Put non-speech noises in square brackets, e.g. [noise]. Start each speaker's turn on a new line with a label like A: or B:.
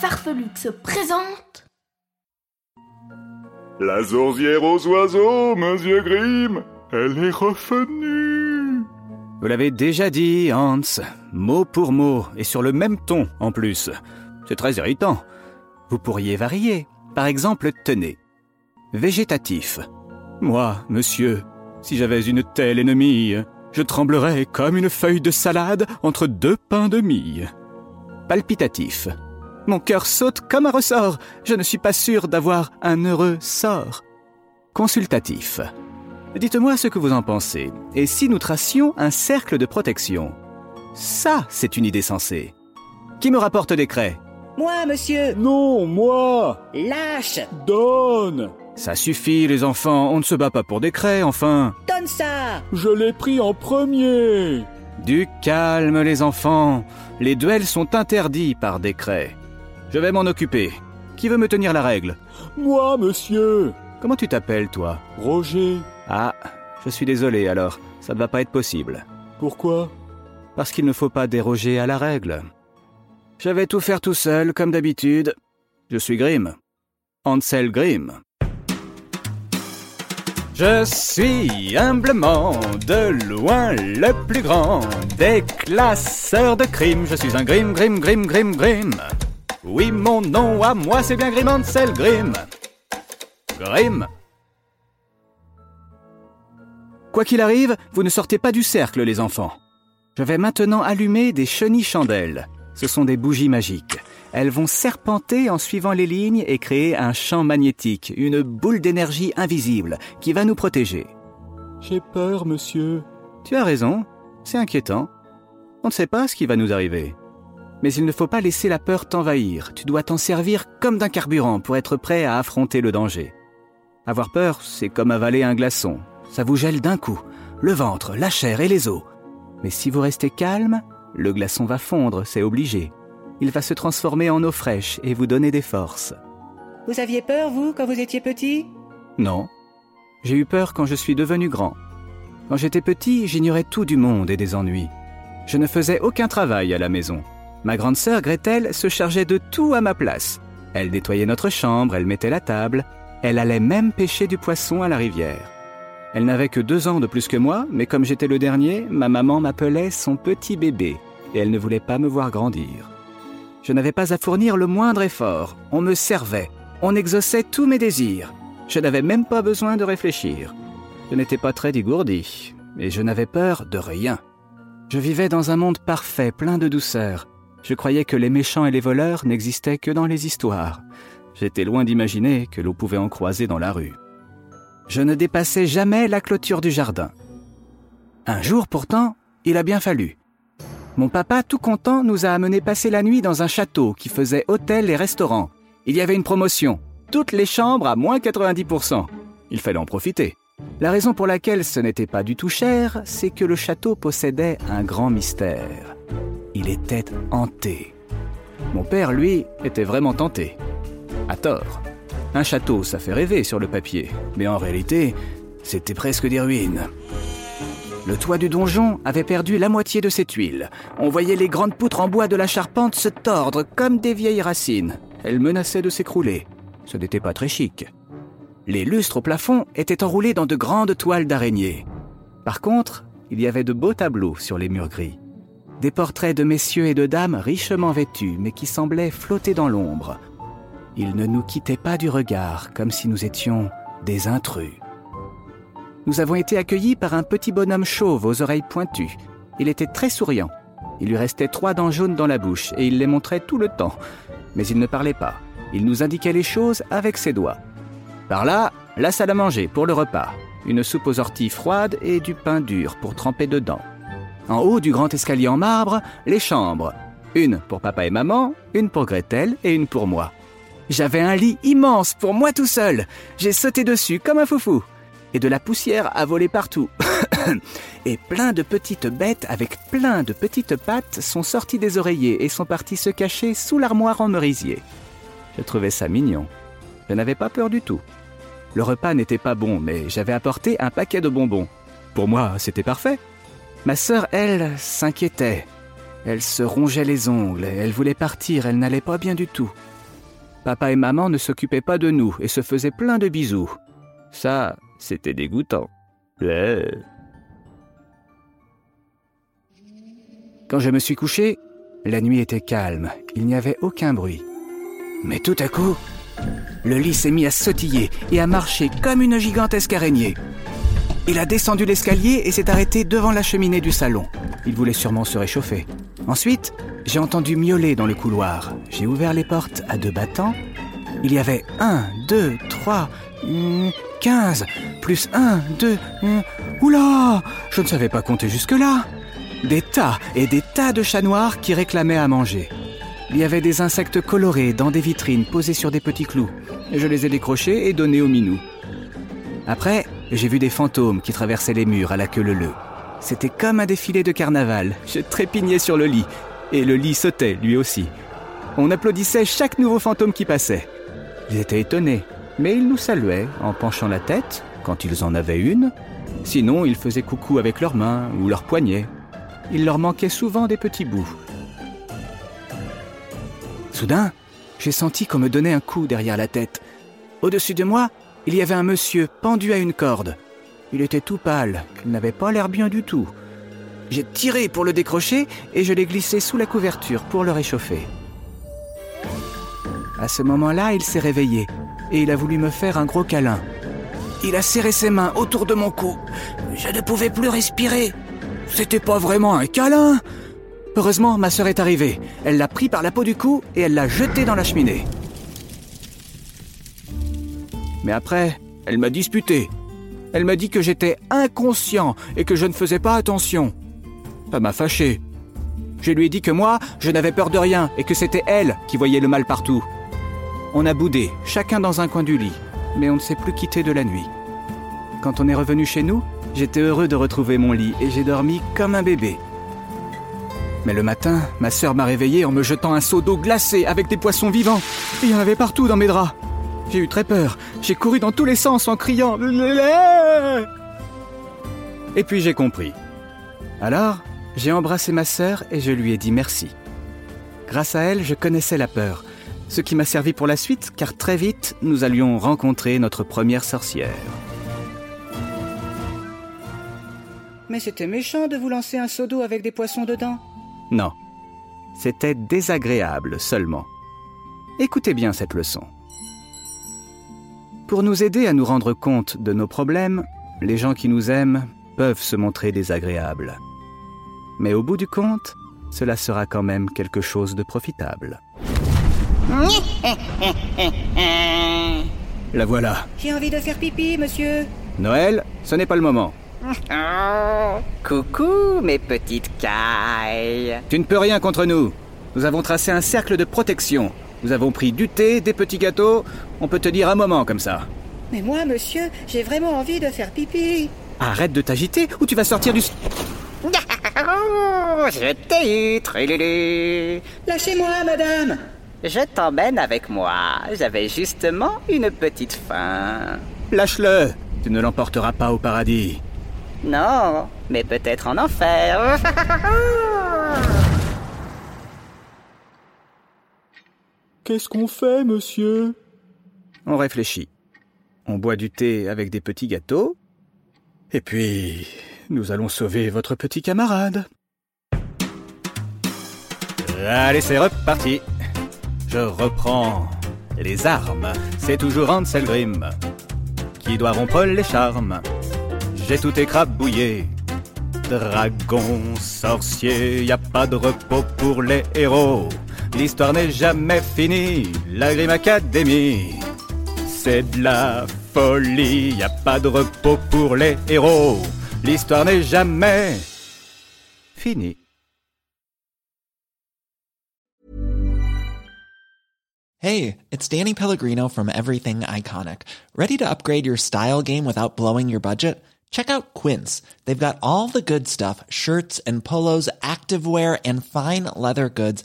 A: Farfelux se présentent
B: La sorcière aux oiseaux, monsieur Grimm, elle est revenue.
C: Vous l'avez déjà dit, Hans, mot pour mot, et sur le même ton en plus. C'est très irritant. Vous pourriez varier. Par exemple, tenez. Végétatif. Moi, monsieur, si j'avais une telle ennemie, je tremblerais comme une feuille de salade entre deux pains de mie. Palpitatif. Mon cœur saute comme un ressort. Je ne suis pas sûr d'avoir un heureux sort. Consultatif. Dites-moi ce que vous en pensez. Et si nous tracions un cercle de protection? Ça, c'est une idée sensée. Qui me rapporte des craies?
D: Moi, monsieur
B: Non, moi
D: Lâche
B: Donne
C: Ça suffit, les enfants, on ne se bat pas pour des craies, enfin.
D: Donne ça
B: Je l'ai pris en premier
C: Du calme, les enfants. Les duels sont interdits par décret. Je vais m'en occuper. Qui veut me tenir la règle?
B: Moi, monsieur
C: Comment tu t'appelles, toi?
B: Roger
C: Ah, je suis désolé alors, ça ne va pas être possible.
B: Pourquoi?
C: Parce qu'il ne faut pas déroger à la règle. Je vais tout faire tout seul, comme d'habitude. Je suis Grimm. Ansel Grimm. Je suis humblement de loin le plus grand des classeurs de crimes. Je suis un Grimm, Grimm, Grimm, Grimm, Grimm. Oui, mon nom à moi, c'est bien Grimm Ansel Grimm. Grimm. Quoi qu'il arrive, vous ne sortez pas du cercle, les enfants. Je vais maintenant allumer des chenilles chandelles. Ce sont des bougies magiques. Elles vont serpenter en suivant les lignes et créer un champ magnétique, une boule d'énergie invisible qui va nous protéger.
B: J'ai peur, monsieur.
C: Tu as raison, c'est inquiétant. On ne sait pas ce qui va nous arriver. Mais il ne faut pas laisser la peur t'envahir. Tu dois t'en servir comme d'un carburant pour être prêt à affronter le danger. Avoir peur, c'est comme avaler un glaçon. Ça vous gèle d'un coup, le ventre, la chair et les os. Mais si vous restez calme, le glaçon va fondre, c'est obligé. Il va se transformer en eau fraîche et vous donner des forces.
D: Vous aviez peur, vous, quand vous étiez petit?
C: Non. J'ai eu peur quand je suis devenu grand. Quand j'étais petit, j'ignorais tout du monde et des ennuis. Je ne faisais aucun travail à la maison. Ma grande sœur Gretel se chargeait de tout à ma place. Elle nettoyait notre chambre, elle mettait la table, elle allait même pêcher du poisson à la rivière. Elle n'avait que deux ans de plus que moi, mais comme j'étais le dernier, ma maman m'appelait son petit bébé, et elle ne voulait pas me voir grandir. Je n'avais pas à fournir le moindre effort, on me servait, on exauçait tous mes désirs. Je n'avais même pas besoin de réfléchir. Je n'étais pas très dégourdi, et je n'avais peur de rien. Je vivais dans un monde parfait, plein de douceur. Je croyais que les méchants et les voleurs n'existaient que dans les histoires. J'étais loin d'imaginer que l'on pouvait en croiser dans la rue. Je ne dépassais jamais la clôture du jardin. Un jour pourtant, il a bien fallu. Mon papa, tout content, nous a amenés passer la nuit dans un château qui faisait hôtel et restaurant. Il y avait une promotion. Toutes les chambres à moins 90%. Il fallait en profiter. La raison pour laquelle ce n'était pas du tout cher, c'est que le château possédait un grand mystère. Il était hanté. Mon père, lui, était vraiment tenté. À tort. Un château, ça fait rêver sur le papier, mais en réalité, c'était presque des ruines. Le toit du donjon avait perdu la moitié de ses tuiles. On voyait les grandes poutres en bois de la charpente se tordre comme des vieilles racines. Elles menaçaient de s'écrouler. Ce n'était pas très chic. Les lustres au plafond étaient enroulés dans de grandes toiles d'araignée. Par contre, il y avait de beaux tableaux sur les murs gris. Des portraits de messieurs et de dames richement vêtus, mais qui semblaient flotter dans l'ombre. Ils ne nous quittaient pas du regard, comme si nous étions des intrus. Nous avons été accueillis par un petit bonhomme chauve aux oreilles pointues. Il était très souriant. Il lui restait trois dents jaunes dans la bouche et il les montrait tout le temps. Mais il ne parlait pas. Il nous indiquait les choses avec ses doigts. Par là, la salle à manger pour le repas. Une soupe aux orties froides et du pain dur pour tremper dedans. En haut du grand escalier en marbre, les chambres. Une pour papa et maman, une pour Gretel et une pour moi. J'avais un lit immense pour moi tout seul. J'ai sauté dessus comme un foufou. Et de la poussière a volé partout. [coughs] et plein de petites bêtes avec plein de petites pattes sont sorties des oreillers et sont parties se cacher sous l'armoire en merisier. Je trouvais ça mignon. Je n'avais pas peur du tout. Le repas n'était pas bon, mais j'avais apporté un paquet de bonbons. Pour moi, c'était parfait. Ma sœur, elle, s'inquiétait. Elle se rongeait les ongles, elle voulait partir, elle n'allait pas bien du tout. Papa et maman ne s'occupaient pas de nous et se faisaient plein de bisous. Ça, c'était dégoûtant. Quand je me suis couché, la nuit était calme, il n'y avait aucun bruit. Mais tout à coup, le lit s'est mis à sautiller et à marcher comme une gigantesque araignée. Il a descendu l'escalier et s'est arrêté devant la cheminée du salon. Il voulait sûrement se réchauffer. Ensuite, j'ai entendu miauler dans le couloir. J'ai ouvert les portes à deux battants. Il y avait un, deux, trois, hum, quinze, plus un, deux. Hum, oula Je ne savais pas compter jusque-là. Des tas et des tas de chats noirs qui réclamaient à manger. Il y avait des insectes colorés dans des vitrines posés sur des petits clous. Je les ai décrochés et donnés aux minous. Après, j'ai vu des fantômes qui traversaient les murs à la queue leu C'était comme un défilé de carnaval. Je trépignais sur le lit. Et le lit sautait, lui aussi. On applaudissait chaque nouveau fantôme qui passait. Ils étaient étonnés, mais ils nous saluaient en penchant la tête, quand ils en avaient une. Sinon, ils faisaient coucou avec leurs mains ou leurs poignets. Il leur manquait souvent des petits bouts. Soudain, j'ai senti qu'on me donnait un coup derrière la tête. Au-dessus de moi, il y avait un monsieur pendu à une corde. Il était tout pâle, il n'avait pas l'air bien du tout. J'ai tiré pour le décrocher et je l'ai glissé sous la couverture pour le réchauffer. À ce moment-là, il s'est réveillé et il a voulu me faire un gros câlin. Il a serré ses mains autour de mon cou. Je ne pouvais plus respirer. C'était pas vraiment un câlin. Heureusement, ma sœur est arrivée. Elle l'a pris par la peau du cou et elle l'a jeté dans la cheminée. Mais après, elle m'a disputé. Elle m'a dit que j'étais inconscient et que je ne faisais pas attention. Ça m'a fâché. Je lui ai dit que moi, je n'avais peur de rien et que c'était elle qui voyait le mal partout. On a boudé, chacun dans un coin du lit, mais on ne s'est plus quitté de la nuit. Quand on est revenu chez nous, j'étais heureux de retrouver mon lit et j'ai dormi comme un bébé. Mais le matin, ma sœur m'a réveillé en me jetant un seau d'eau glacée avec des poissons vivants. il y en avait partout dans mes draps. J'ai eu très peur. J'ai couru dans tous les sens en criant. Et puis j'ai compris. Alors, j'ai embrassé ma sœur et je lui ai dit merci. Grâce à elle, je connaissais la peur, ce qui m'a servi pour la suite car très vite, nous allions rencontrer notre première sorcière.
D: Mais c'était méchant de vous lancer un seau d'eau avec des poissons dedans.
C: Non, c'était désagréable seulement. Écoutez bien cette leçon. Pour nous aider à nous rendre compte de nos problèmes, les gens qui nous aiment peuvent se montrer désagréables. Mais au bout du compte, cela sera quand même quelque chose de profitable. [laughs] La voilà.
D: J'ai envie de faire pipi, monsieur.
C: Noël, ce n'est pas le moment. [laughs]
E: coucou, mes petites cailles.
C: Tu ne peux rien contre nous. Nous avons tracé un cercle de protection. Nous avons pris du thé, des petits gâteaux. On peut te dire un moment comme ça.
D: Mais moi, monsieur, j'ai vraiment envie de faire pipi.
C: Arrête de t'agiter ou tu vas sortir du... [laughs]
E: Je t'ai eu, Trululu.
D: Lâchez-moi, madame.
E: Je t'emmène avec moi. J'avais justement une petite faim.
C: Lâche-le. Tu ne l'emporteras pas au paradis.
E: Non, mais peut-être en enfer. [laughs]
B: Qu'est-ce qu'on fait, monsieur?
C: On réfléchit. On boit du thé avec des petits gâteaux. Et puis, nous allons sauver votre petit camarade. Allez, c'est reparti. Je reprends les armes. C'est toujours Ansel Grimm qui doit rompre les charmes. J'ai tout écrabouillé. Dragon, sorcier, y a pas de repos pour les héros. L'histoire n'est jamais finie, la Grimm Academy. C'est de la folie, y a pas de repos pour les héros. L'histoire n'est jamais Fini.
F: Hey, it's Danny Pellegrino from Everything Iconic. Ready to upgrade your style game without blowing your budget? Check out Quince. They've got all the good stuff shirts and polos, activewear, and fine leather goods,